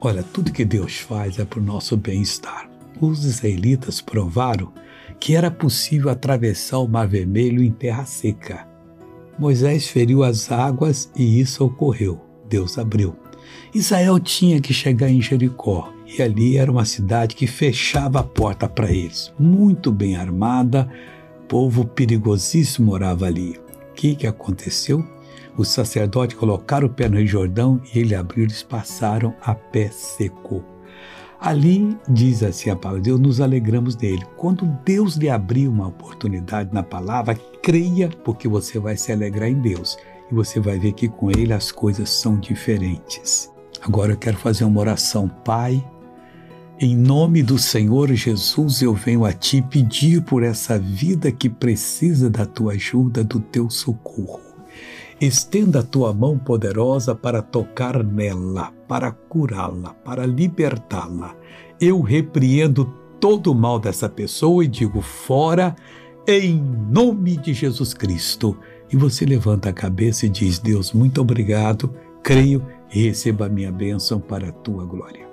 Olha, tudo que Deus faz é para o nosso bem-estar. Os israelitas provaram que era possível atravessar o Mar Vermelho em terra seca. Moisés feriu as águas e isso ocorreu. Deus abriu. Israel tinha que chegar em Jericó e ali era uma cidade que fechava a porta para eles, muito bem armada, povo perigosíssimo morava ali. O que, que aconteceu? Os sacerdotes colocaram o pé no Rio Jordão e ele abriu, eles passaram a pé seco. Ali, diz assim a palavra de Deus, nos alegramos dele. Quando Deus lhe abrir uma oportunidade na palavra, creia, porque você vai se alegrar em Deus. E você vai ver que com ele as coisas são diferentes. Agora eu quero fazer uma oração. Pai, em nome do Senhor Jesus, eu venho a ti pedir por essa vida que precisa da tua ajuda, do teu socorro. Estenda a tua mão poderosa para tocar nela, para curá-la, para libertá-la. Eu repreendo todo o mal dessa pessoa e digo fora, em nome de Jesus Cristo. E você levanta a cabeça e diz: Deus, muito obrigado, creio e receba a minha bênção para a tua glória.